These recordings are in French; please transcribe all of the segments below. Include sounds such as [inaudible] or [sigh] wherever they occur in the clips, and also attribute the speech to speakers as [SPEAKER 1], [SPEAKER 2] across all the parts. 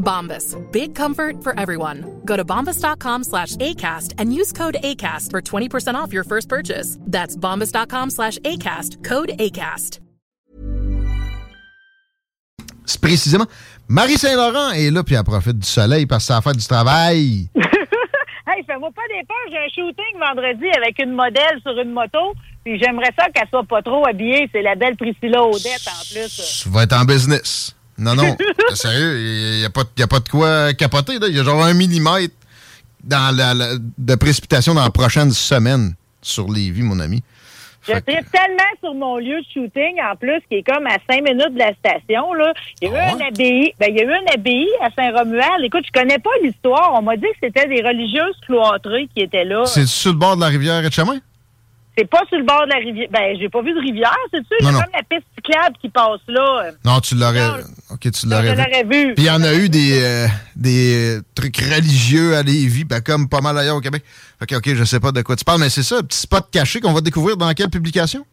[SPEAKER 1] Bombas. Big comfort for everyone. Go to bombas.com slash ACAST and use code ACAST for 20% off your first purchase. That's bombas.com slash ACAST. Code ACAST.
[SPEAKER 2] C'est précisément. Marie Saint-Laurent est là, puis elle profite du soleil parce que ça faire du travail. [laughs]
[SPEAKER 3] hey, fais-moi pas des peurs. J'ai un shooting vendredi avec une modèle sur une moto. Puis j'aimerais ça qu'elle soit pas trop habillée. C'est la belle Priscilla Odette en plus.
[SPEAKER 2] Tu vas être en business. Non, non. [laughs] Sérieux, il n'y a, pas- y a pas de quoi capoter. Il y a genre un millimètre dans la, la- de précipitation dans la prochaine semaine sur Lévis, mon ami.
[SPEAKER 3] Je tripe tellement sur mon lieu de shooting, en plus, qui est comme à cinq minutes de la station. Là. Il y a eu un abbaye. Ben, il y a eu un abbaye à Saint-Romuald. Écoute, je connais pas l'histoire. On m'a dit que c'était des religieuses cloîtrées qui étaient là.
[SPEAKER 2] C'est sur le bord de la rivière Etchemin?
[SPEAKER 3] C'est pas sur le bord de la rivière. Ben, j'ai pas vu de rivière, c'est sûr. Il y a
[SPEAKER 2] Non, non.
[SPEAKER 3] comme la piste cyclable qui passe là.
[SPEAKER 2] Non, tu l'aurais. Ok, tu l'aurais
[SPEAKER 3] vu.
[SPEAKER 2] Puis il y en a eu des, euh, des euh, trucs religieux à Lévis, ben, comme pas mal ailleurs au Québec. Ok, ok, je sais pas de quoi tu parles, mais c'est ça, un petit spot caché qu'on va découvrir dans quelle publication?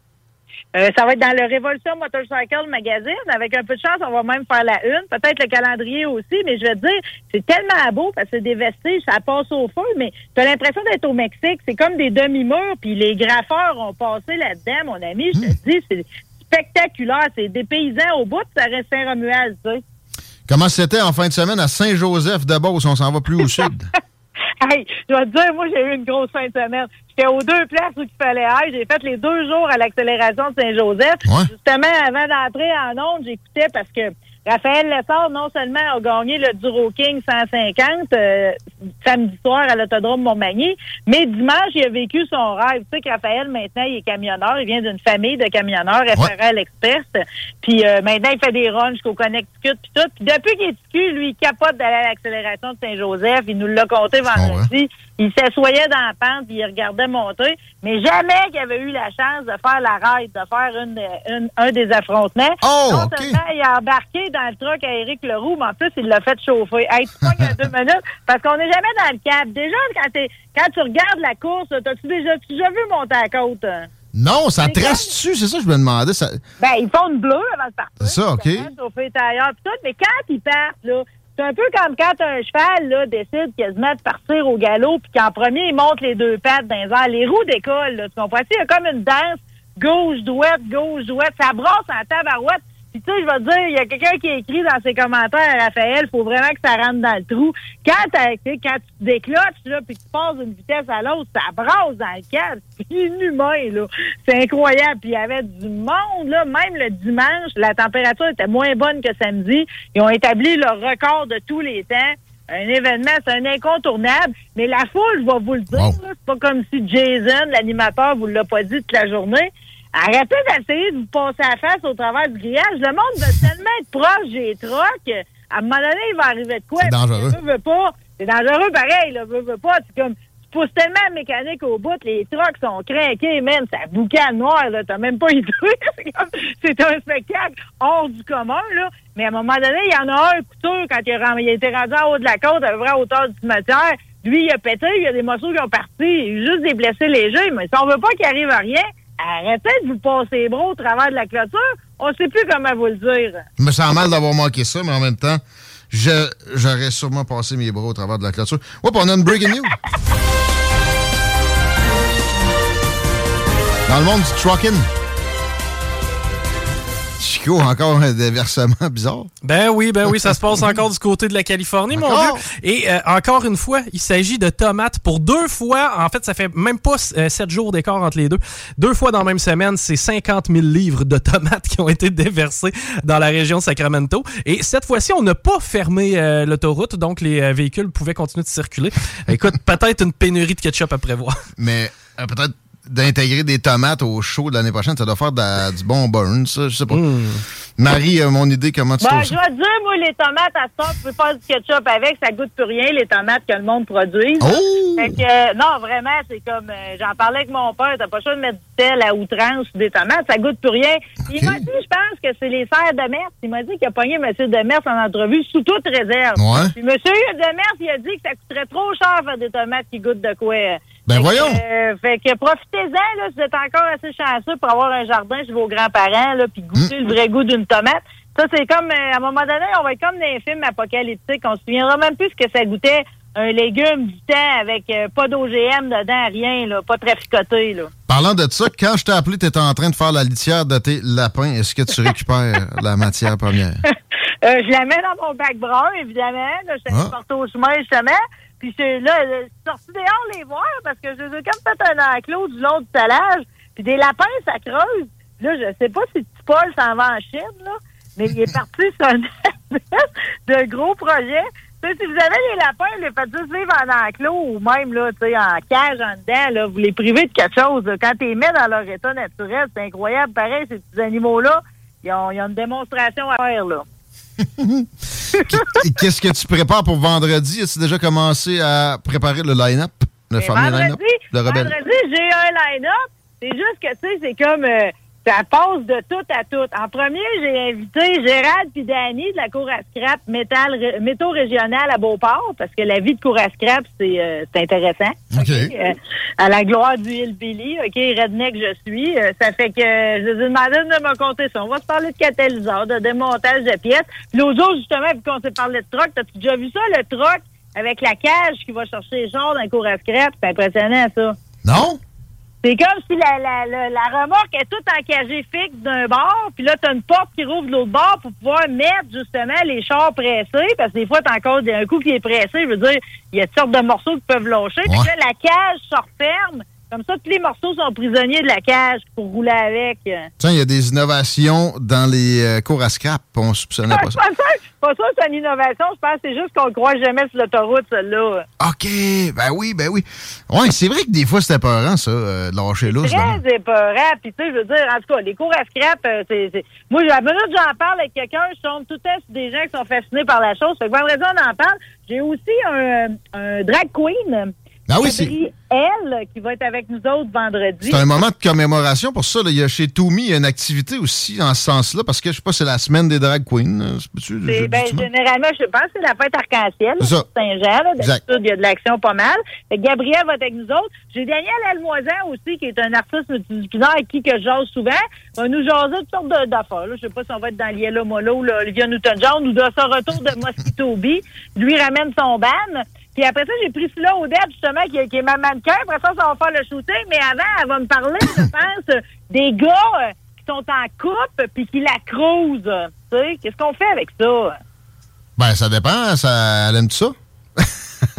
[SPEAKER 3] Euh, ça va être dans le Révolution Motorcycle Magazine. Avec un peu de chance, on va même faire la une. Peut-être le calendrier aussi, mais je veux dire, c'est tellement beau parce que c'est des vestiges, ça passe au feu, mais tu as l'impression d'être au Mexique. C'est comme des demi-murs, puis les graffeurs ont passé là-dedans, mon ami. Je te dis, c'est spectaculaire. C'est des paysans au bout, ça reste Saint-Romuald, tu sais.
[SPEAKER 2] Comment c'était en fin de semaine à Saint-Joseph de Beauce? On s'en va plus au sud. [laughs] [laughs]
[SPEAKER 3] Hey, je vais te dire, moi, j'ai eu une grosse fin de semaine. J'étais aux deux places où il fallait être. J'ai fait les deux jours à l'accélération de Saint-Joseph. Justement, avant d'entrer en onde, j'écoutais parce que Raphaël Lessard, non seulement a gagné le Duro King 150 euh, samedi soir à l'autodrome Montmagny, mais dimanche, il a vécu son rêve. Tu sais que Raphaël, maintenant, il est camionneur. Il vient d'une famille de camionneurs, FRL Express. Puis euh, maintenant, il fait des runs jusqu'au Connecticut puis tout. Puis depuis qu'il est TQ, lui, il capote d'aller à l'accélération de Saint-Joseph. Il nous l'a compté vendredi. Il s'assoyait dans la pente puis il regardait monter. Mais jamais qu'il avait eu la chance de faire la ride, de faire une, une- un des affrontements.
[SPEAKER 2] Oh,
[SPEAKER 3] non
[SPEAKER 2] ok.
[SPEAKER 3] seulement il a embarqué dans le truck à Éric Leroux, mais en plus, il l'a fait chauffer. Hey, tu pognes deux minutes, parce qu'on n'est jamais dans le cap. Déjà, quand, tu regardes la course, t'as-tu déjà, déjà vu monter à la côte?
[SPEAKER 2] Non, ça
[SPEAKER 3] C'est
[SPEAKER 2] trace dessus, c'est ça que je me demandais. Ça...
[SPEAKER 3] Ben, ils font une bleue avant de partir.
[SPEAKER 2] C'est ça, OK.
[SPEAKER 3] Tout, mais quand ils partent, là, c'est un peu comme quand un cheval là, décide quasiment de partir au galop, puis qu'en premier, il monte les deux pattes dans les airs. Les roues décollent, là, tu comprends? Il y a comme une danse gauche-droite, gauche-droite. Ça brasse en tabarouette. Puis tu sais, je vais te dire, il y a quelqu'un qui a écrit dans ses commentaires à Raphaël, faut vraiment que ça rentre dans le trou. Quand, t'as- tu sais, quand tu décloches, là, puis tu passes d'une vitesse à l'autre, ça brasse dans le cadre. [laughs] C'est inhumain, là. C'est incroyable. Puis il y avait du monde, là. Même le dimanche, la température était moins bonne que samedi. Ils ont établi le record de tous les temps. un événement, c'est un incontournable. Mais la foule, je vais vous le dire, là, c'est pas comme si Jason, l'animateur, vous l'a pas dit toute la journée. Arrêtez d'essayer de vous passer à la face au travers du grillage. Le monde va tellement être proche des trocs. À un moment donné, il va arriver de quoi?
[SPEAKER 2] C'est dangereux.
[SPEAKER 3] Veut, veut pas. C'est dangereux pareil, là. Veut, veut pas. C'est comme, tu pousses tellement la mécanique au bout, les trucks sont craqués, man. Ça boucane noir, là. T'as même pas [laughs] idée. C'est comme- c'est un spectacle hors du commun, là. Mais à un moment donné, il y en a un couteau quand il, ren- il a été rendu en haut de la côte, à près à hauteur du cimetière. Lui, il a pété, il y a des morceaux qui ont parti. Il y a juste des blessés légers. Mais si on veut pas qu'il arrive à rien, arrêtez de vous passer les bras au travers de la clôture. On sait plus comment vous le dire.
[SPEAKER 2] Je me sens mal d'avoir manqué ça, mais en même temps, j'aurais sûrement passé mes bras au travers de la clôture. Oups, on a une breaking news. Dans le monde du trucking. Chico, encore un déversement bizarre.
[SPEAKER 4] Ben oui, ben oui, ça se passe [laughs] encore du côté de la Californie, mon vieux. Et euh, encore une fois, il s'agit de tomates pour deux fois. En fait, ça fait même pas euh, sept jours d'écart entre les deux. Deux fois dans la même semaine, c'est 50 000 livres de tomates [laughs] qui ont été déversés dans la région de Sacramento. Et cette fois-ci, on n'a pas fermé euh, l'autoroute, donc les véhicules pouvaient continuer de circuler. Écoute, [laughs] peut-être une pénurie de ketchup à prévoir.
[SPEAKER 2] Mais peut-être d'intégrer des tomates au show de l'année prochaine, ça doit faire de du bon burn, ça, je sais pas. Marie, euh, mon idée, comment tu
[SPEAKER 3] Ben,
[SPEAKER 2] trouves
[SPEAKER 3] je vais dire, moi, les tomates à ça, tu peux faire du ketchup avec, ça goûte plus rien, les tomates que le monde produit.
[SPEAKER 2] Oh!
[SPEAKER 3] Fait que, euh, non, vraiment, c'est comme, euh, j'en parlais avec mon père, t'as pas le choix de mettre du sel à outrance sur des tomates, ça goûte plus rien. Il m'a dit, je pense que c'est les serres de Merce. Il m'a dit qu'il a pogné M. Demers en entrevue sous toute réserve.
[SPEAKER 2] Ouais.
[SPEAKER 3] Puis M. Demers, il a dit que ça coûterait trop cher faire des tomates qui goûtent de quoi.
[SPEAKER 2] Ben
[SPEAKER 3] Fait que,
[SPEAKER 2] voyons.
[SPEAKER 3] euh, fait que profitez-en, là, si vous êtes encore assez chanceux pour avoir un jardin chez vos grands-parents, là, puis goûter
[SPEAKER 2] Hmm.
[SPEAKER 3] le vrai goût d'une tomate. Ça, c'est comme, euh, à un moment donné, on va être comme dans les films apocalyptiques. On se souviendra même plus ce que ça goûtait un légume du temps avec euh, pas d'OGM dedans, rien, là, pas traficoté, là.
[SPEAKER 2] Parlant de ça, quand je t'ai appelé, tu étais en train de faire la litière de tes lapins. Est-ce que tu récupères [laughs] la matière première?
[SPEAKER 3] Euh, je la mets dans mon bac brun, évidemment. Là, je suis
[SPEAKER 2] Ah.
[SPEAKER 3] au chemin, justement. Puis là, je suis sortie dehors les voir parce que je les ai comme fait un enclos du long du talage. Puis des lapins, ça creuse. Là, je sais pas si Petit Paul s'en va en Chine, là, mais il est parti sur un [laughs] de gros projet. Tu sais, si vous avez les lapins, les faites juste vivre en enclos ou même là, tu en cage, en dedans, là, vous les privez de quelque chose. Quand tu les mets dans leur état naturel, c'est incroyable. Pareil, ces petits animaux-là, ils ont, ils ont une démonstration à faire, là. [laughs]
[SPEAKER 2] Qu'est-ce que tu prépares pour vendredi? As-tu déjà commencé à préparer le line-up? Le fameux line-up?
[SPEAKER 3] vendredi,
[SPEAKER 2] Le rebelle?
[SPEAKER 3] vendredi, j'ai un line-up. C'est juste que, tu sais, c'est comme... euh, ça passe de tout à tout. En premier, j'ai invité Gérald puis Danny de la Cour à scrap métal, métaux régional à Beauport parce que la vie de Cour à scrap, c'est euh, intéressant.
[SPEAKER 2] OK.
[SPEAKER 3] Euh, à la gloire du Hillbilly, OK, redneck je suis. Euh, ça fait que je les ai demandé de me compter ça. On va se parler de catalyseur, de démontage de pièces. Puis L'autre jour, justement, vu qu'on s'est parlé de troc, t'as-tu déjà vu ça, le troc avec la cage qui va chercher les chars dans le cours à scrap? C'est impressionnant, ça.
[SPEAKER 2] Non?
[SPEAKER 3] C'est comme si la, la, la, la remorque est toute encagée fixe d'un bord, puis là, tu as une porte qui rouvre de l'autre bord pour pouvoir mettre justement les chars pressés, parce que des fois, tu encore un coup qui est pressé, je veux dire, il y a toutes sortes de morceaux qui peuvent lâcher. Puis là, la cage se referme, comme ça, tous les morceaux sont prisonniers de la cage pour rouler avec.
[SPEAKER 2] Tiens, il y a des innovations dans les euh, cours à scrap. On soupçonnait
[SPEAKER 3] Je
[SPEAKER 2] pas ça.
[SPEAKER 3] pas ça, c'est une innovation. Je pense que c'est juste qu'on ne croit jamais sur l'autoroute, celle-là.
[SPEAKER 2] OK, ben oui, ben oui. Ouais, c'est vrai que des fois, c'était peurant, ça, euh, de lâcher là.
[SPEAKER 3] Très épeurant. Puis, tu sais, je veux dire, en tout cas, les cours à scrap, euh, c'est. c'est- Moi, à la minute que j'en parle avec quelqu'un, je tombe tout temps sur des gens qui sont fascinés par la chose. Fait que vendredi, on en parle. J'ai aussi un, un drag queen.
[SPEAKER 2] Ah oui, c'est-
[SPEAKER 3] elle, qui va être avec nous autres vendredi.
[SPEAKER 2] C'est un moment de commémoration pour ça. là. Il y a chez Toumi il y a une activité aussi en ce sens-là, parce que je sais pas, c'est la semaine des drag queens. je-
[SPEAKER 3] ben, généralement, je pense que c'est la fête arc-en-ciel, Saint-Jean. D'habitude, il y a de l'action pas mal. Fait Gabriel va être avec nous autres. J'ai Daniel Almoisan aussi, qui est un artiste multidisciplinaire avec qui que je jase souvent. Il va nous jaser toutes sortes d'affaires. Je sais pas si on va être dans Liela Molo là, Olivia Newton-John ou de son retour de Mosquito Bee. Lui ramène son ban. Puis après ça, j'ai Priscilla Odette, justement, qui, est- qui est ma mannequin. Après ça, ça va faire le shooting. Mais avant, elle va me parler, je pense, [laughs] des gars euh, qui sont en couple puis qui la crousent. Tu sais, qu'est-ce qu'on fait avec ça?
[SPEAKER 2] Ben, ça dépend. Ça, elle aime ça? [laughs] [laughs]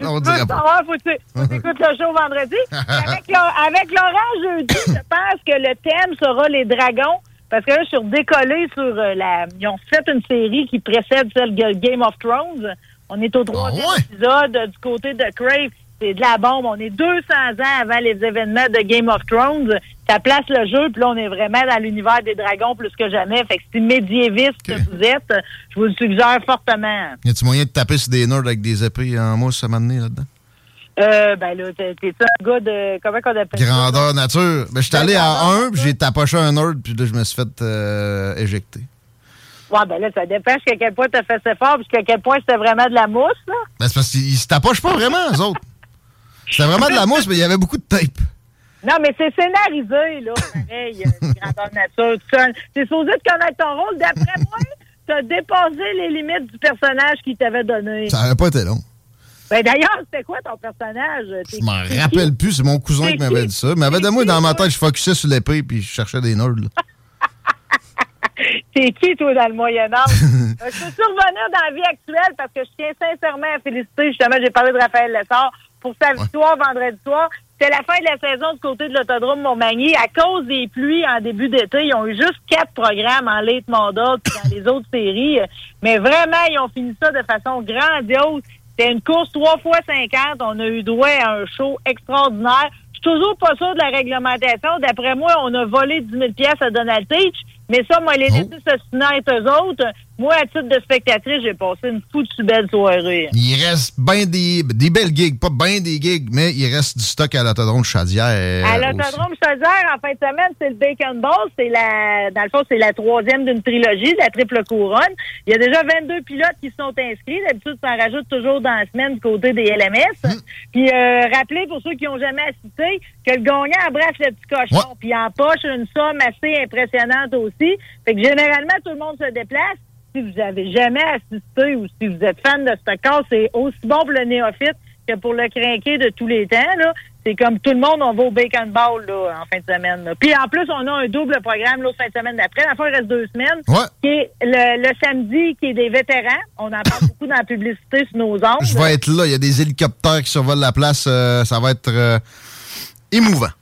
[SPEAKER 2] On
[SPEAKER 3] Tu
[SPEAKER 2] dirait
[SPEAKER 3] veux
[SPEAKER 2] pas.
[SPEAKER 3] savoir, faut que tu faut que tu écoutes le show vendredi. avec, Laurent- avec Laurent jeudi, je pense que le thème sera les dragons. Parce que là, je suis redécollée sur euh, la. Ils ont fait une série qui précède celle de Game of Thrones On est au troisième épisode euh, du côté de Crave. C'est de la bombe. On est 200 ans avant les événements de Game of Thrones. Ça place le jeu, puis là, on est vraiment dans l'univers des dragons plus que jamais. Fait que c'est médiéviste que vous êtes. Je vous le suggère fortement.
[SPEAKER 2] Y a-tu moyen de taper sur des nerds avec des épées en mousse à m'amener là-dedans?
[SPEAKER 3] Euh, ben là, t'es un gars de. Comment qu'on appelle
[SPEAKER 2] Grandeur nature. Ben, je suis allé à un, puis j'ai tapoché un nerd, puis là, je me suis fait euh, éjecter.
[SPEAKER 3] Ouais, ben là, ça dépend jusqu'à quel point t'as fait ça fort, jusqu'à quel point c'était vraiment de la mousse, là.
[SPEAKER 2] Ben, c'est parce qu'ils se tapochent pas vraiment, eux autres. C'était vraiment de la mousse, mais il y avait beaucoup de tape.
[SPEAKER 3] Non, mais c'est scénarisé, là, pareil, euh, grandeur nature, tout ça. T'es supposé de connaître ton rôle. D'après [laughs] moi, t'as dépassé les limites du personnage qu'il t'avait donné.
[SPEAKER 2] Ça avait pas été long.
[SPEAKER 3] Ben d'ailleurs, c'était quoi ton personnage?
[SPEAKER 2] Je m'en rappelle plus, c'est mon cousin qui m'avait dit ça. Mais avait de moi dans ma tête, je focusais sur l'épée puis je cherchais des nerds. [laughs]
[SPEAKER 3] T'es qui, toi, dans le Moyen-Âge? [laughs] je peux survenir dans la vie actuelle parce que je tiens sincèrement à féliciter, justement, j'ai parlé de Raphaël Lessard, pour sa victoire vendredi soir. C'était la fin de la saison du côté de l'autodrome Montmagny. À cause des pluies en début d'été, ils ont eu juste quatre programmes en late model dans les autres séries. Mais vraiment, ils ont fini ça de façon grandiose. C'était une course trois fois 50. On a eu droit à un show extraordinaire. Je suis toujours pas sûr de la réglementation. D'après moi, on a volé 10 000 pièces à Donald Teach. Mais ça, moi, les oh. se eux autres. Moi, à titre de spectatrice, j'ai passé une foutue belle soirée.
[SPEAKER 2] Il reste bien des, des belles gigs, pas bien des gigs, mais il reste du stock à l'autodrome Chaudière.
[SPEAKER 3] À l'autodrome Chaudière, en fin de semaine, c'est le Bacon Ball. C'est la, dans le fond, c'est la troisième d'une trilogie, la triple couronne. Il y a déjà 22 pilotes qui sont inscrits. D'habitude, ça en rajoute toujours dans la semaine du côté des LMS. Hmm. Puis, euh, rappelez pour ceux qui n'ont jamais assisté que le gagnant abrace le petit cochon. Puis, en poche une somme assez impressionnante aussi. Fait que généralement, tout le monde se déplace si vous avez jamais assisté ou si vous êtes fan de ce cas, c'est aussi bon pour le néophyte que pour le crinqué de tous les temps. Là. C'est comme tout le monde, on va au Bacon Ball là, en fin de semaine. Puis en plus, on a un double programme l'autre fin de semaine d'après. La fois, il reste deux semaines. Qui est le, samedi, qui est des vétérans. On en parle [laughs] beaucoup dans la publicité sur nos ondes.
[SPEAKER 2] Je vais être là. Il y a des hélicoptères qui survolent la place. Euh, ça va être euh, émouvant.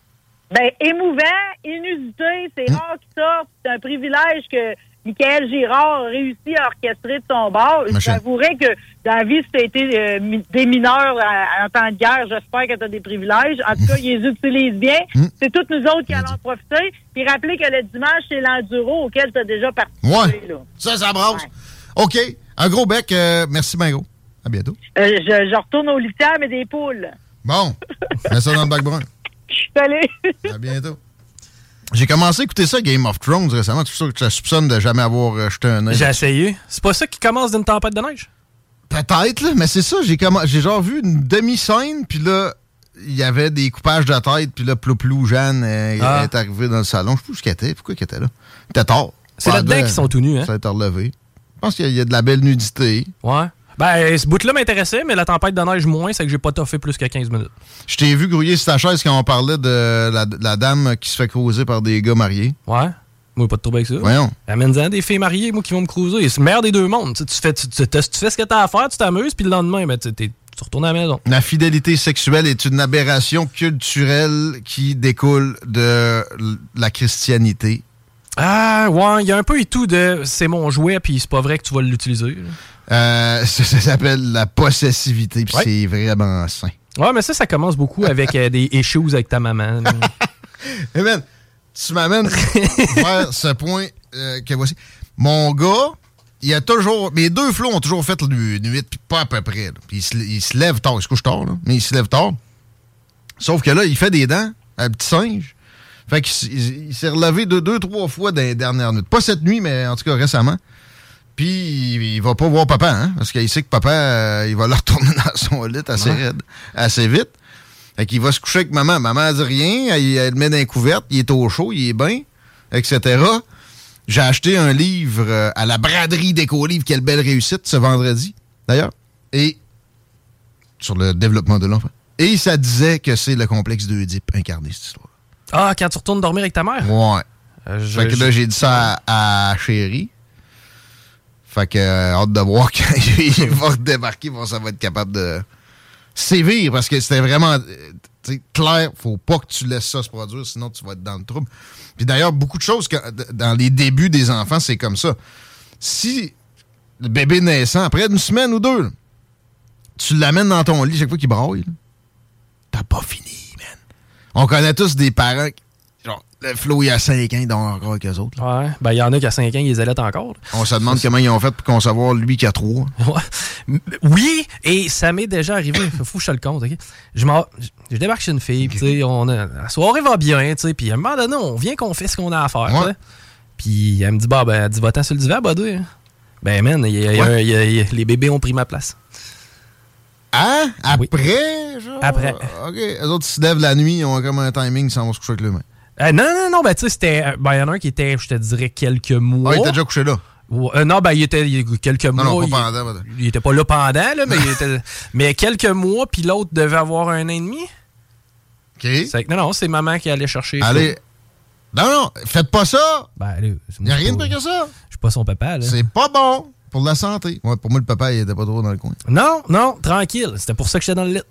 [SPEAKER 3] Ben, émouvant, inusité, c'est hmm. rare qu'il sorte. C'est un privilège que Michael Girard a réussi à orchestrer de son bord. J'avouerais que dans la vie, si tu été euh, des mineurs en temps de guerre, j'espère que tu as des privilèges. En tout cas, [laughs] ils les utilisent bien. Hmm. C'est toutes nous autres qui allons en profiter. Puis rappeler que le dimanche, c'est l'enduro auquel tu as déjà participé.
[SPEAKER 2] Ouais. Ça, ça brasse. OK. Un gros bec. Euh, merci, Bingo. À bientôt.
[SPEAKER 3] Euh, je, je, retourne au litière, mais des poules.
[SPEAKER 2] Bon. Mets ça dans le bac brun. [laughs]
[SPEAKER 3] Salut.
[SPEAKER 2] À bientôt. J'ai commencé à écouter ça, Game of Thrones, récemment. Tu sûr que tu soupçonnes de jamais avoir euh, jeté un œil.
[SPEAKER 4] J'ai essayé. C'est pas ça qui commence d'une tempête de neige?
[SPEAKER 2] Peut-être, là, mais c'est ça. J'ai j'ai genre vu une demi-scène, puis là, il y avait des coupages de tête, puis là, Plouplou, Jeanne, euh, ah. est arrivé dans le salon. Je sais plus ce qu'elle était. Pourquoi qu'elle était là? Était tard.
[SPEAKER 4] C'est là-dedans qu'ils sont tout nus, hein?
[SPEAKER 2] Ça a été relevé. Je pense qu'il y, a de la belle nudité.
[SPEAKER 4] Ouais. Ben, ce bout-là m'intéressait, mais la tempête de neige moins, c'est que j'ai pas toffé plus que 15 minutes.
[SPEAKER 2] Je t'ai vu grouiller sur ta chaise quand on parlait de la, dame qui se fait cruiser par des gars mariés.
[SPEAKER 4] Ouais. Moi, pas de trouble avec ça.
[SPEAKER 2] Voyons.
[SPEAKER 4] Amène-en des filles mariées, moi, qui vont me cruiser. C'est le meilleur des deux mondes. Tu, fais, tu, fais ce que t'as à faire, tu t'amuses, puis le lendemain, ben, tu, retournes à la maison.
[SPEAKER 2] La fidélité sexuelle est une aberration culturelle qui découle de la christianité.
[SPEAKER 4] Ah, ouais, il y a un peu et tout de c'est mon jouet, puis c'est pas vrai que tu vas l'utiliser.
[SPEAKER 2] Euh, [laughs] ça, s'appelle la possessivité, puis c'est vraiment sain.
[SPEAKER 4] Ouais, mais ça, ça commence beaucoup avec euh, des issues avec ta maman.
[SPEAKER 2] hey [laughs] man, tu m'amènes vers ce point euh, que voici. Mon gars, il a toujours. Mes deux flots ont toujours fait le nuit, puis pas à peu près. Puis il se, lève tard. Il se couche tard, là, mais il se lève tard. Sauf que là, il fait des dents, un petit singe. Fait qu'il s'est relevé deux, deux, trois fois dans les dernières nuits. Pas cette nuit, mais en tout cas récemment. Puis il va pas voir papa, hein, parce qu'il sait que papa, euh, il va le [laughs] retourner dans son lit assez raide, assez vite. Fait qu'il va se coucher avec maman. Maman dit rien, elle, le met dans les couvertes, il est au chaud, il est bien, etc. J'ai acheté un livre euh, à la braderie d'éco-livre, quelle belle réussite, ce vendredi, d'ailleurs. Et sur le développement de l'enfant. Et ça disait que c'est le complexe d'Oedipe incarné, cette histoire.
[SPEAKER 4] Ah, quand tu retournes dormir avec ta mère?
[SPEAKER 2] Ouais. Euh, fait que là, j'ai dit ça à, à Chérie. Fait que, euh, hâte de voir [laughs] quand il va redébarquer, bon, ça va être capable de sévir parce que c'était vraiment euh, clair. Faut pas que tu laisses ça se produire, sinon tu vas être dans le trouble. Puis d'ailleurs, beaucoup de choses que, dans les débuts des enfants, c'est comme ça. Si le bébé naissant, après une semaine ou deux, tu l'amènes dans ton lit chaque fois qu'il braille, t'as pas fini. On connaît tous des parents qui Genre, le Flo, il a 5 ans, il dort encore avec eux autres.
[SPEAKER 4] Ouais. Ben, il y en a qui a 5 ans, ils les allaitent encore.
[SPEAKER 2] On se demande comment ils ont fait pour concevoir lui qui a 3.
[SPEAKER 4] Ouais. Oui, et ça m'est déjà arrivé. [laughs] Faut que je te le compte, OK? Je, je débarque chez une fille, tu sais, on a- la soirée va bien, tu sais, puis à un moment donné, on vient qu'on fait ce qu'on a à faire. Puis elle me dit, bah, ben, elle dit, va-t'en sur le divan. Ben, man, y a- y a
[SPEAKER 2] Ouais.
[SPEAKER 4] y a- il y a- les bébés ont pris ma place.
[SPEAKER 2] Hein? Après, genre?
[SPEAKER 4] Après.
[SPEAKER 2] OK. Les autres, ils se lèvent la nuit, ils ont comme un timing, ils s'en vont se coucher avec le main.
[SPEAKER 4] Euh, non, non, non, ben, tu sais, c'était. euh, Ben, il y en a un qui était, je te dirais, quelques mois.
[SPEAKER 2] Ah, il était déjà couché là.
[SPEAKER 4] Ouais, euh, non, ben, il était il y quelques mois.
[SPEAKER 2] non, pas
[SPEAKER 4] il,
[SPEAKER 2] pendant, madame.
[SPEAKER 4] il était pas là pendant, là, mais, il était, [laughs] mais quelques mois, puis l'autre devait avoir un an et demi.
[SPEAKER 2] OK.
[SPEAKER 4] Non, non, c'est maman qui allait chercher.
[SPEAKER 2] Allez. Non, non, faites pas ça.
[SPEAKER 4] Ben, allez,
[SPEAKER 2] Il n'y a rien de pire que ça.
[SPEAKER 4] Je suis pas son papa, là.
[SPEAKER 2] C'est pas bon pour la santé. Ouais, pour moi, le papa, il était pas trop dans le coin.
[SPEAKER 4] Non, non, tranquille. C'était pour ça que j'étais dans le lit.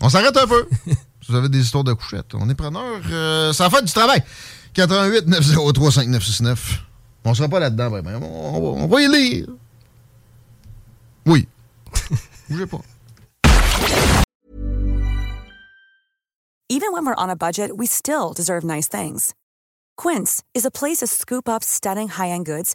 [SPEAKER 2] On s'arrête un peu. si [laughs] vous avez des histoires de couchettes, on est preneur. Euh, ça fait du travail. 88 903 5969. On sera pas là-dedans, vraiment. On, on va, on va y lire. Oui. [laughs] Bougez pas.
[SPEAKER 5] Even when we're on a budget, we still deserve nice things. Quince is a place to scoop up stunning high-end goods